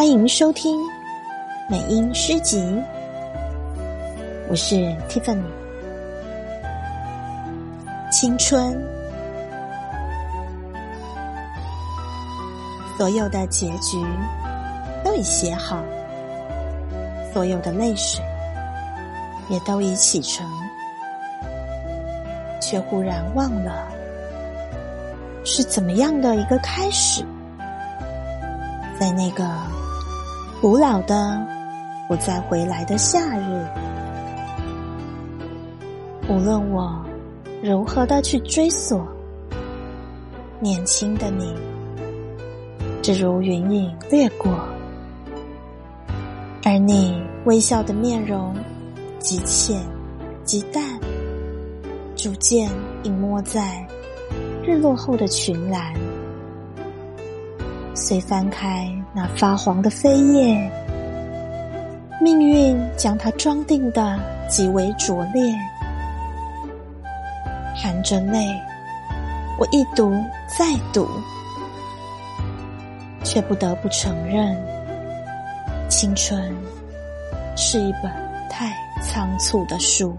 欢迎收听美音诗集，我是 Tiffany。青春，所有的结局都已写好，所有的泪水也都已启程，却忽然忘了是怎么样的一个开始，在那个。古老的，不再回来的夏日。无论我如何的去追索，年轻的你，只如云影掠过，而你微笑的面容，极浅极淡，逐渐隐没在日落后的群岚。遂翻开那发黄的飞页，命运将它装订的极为拙劣，含着泪，我一读再读，却不得不承认，青春是一本太仓促的书。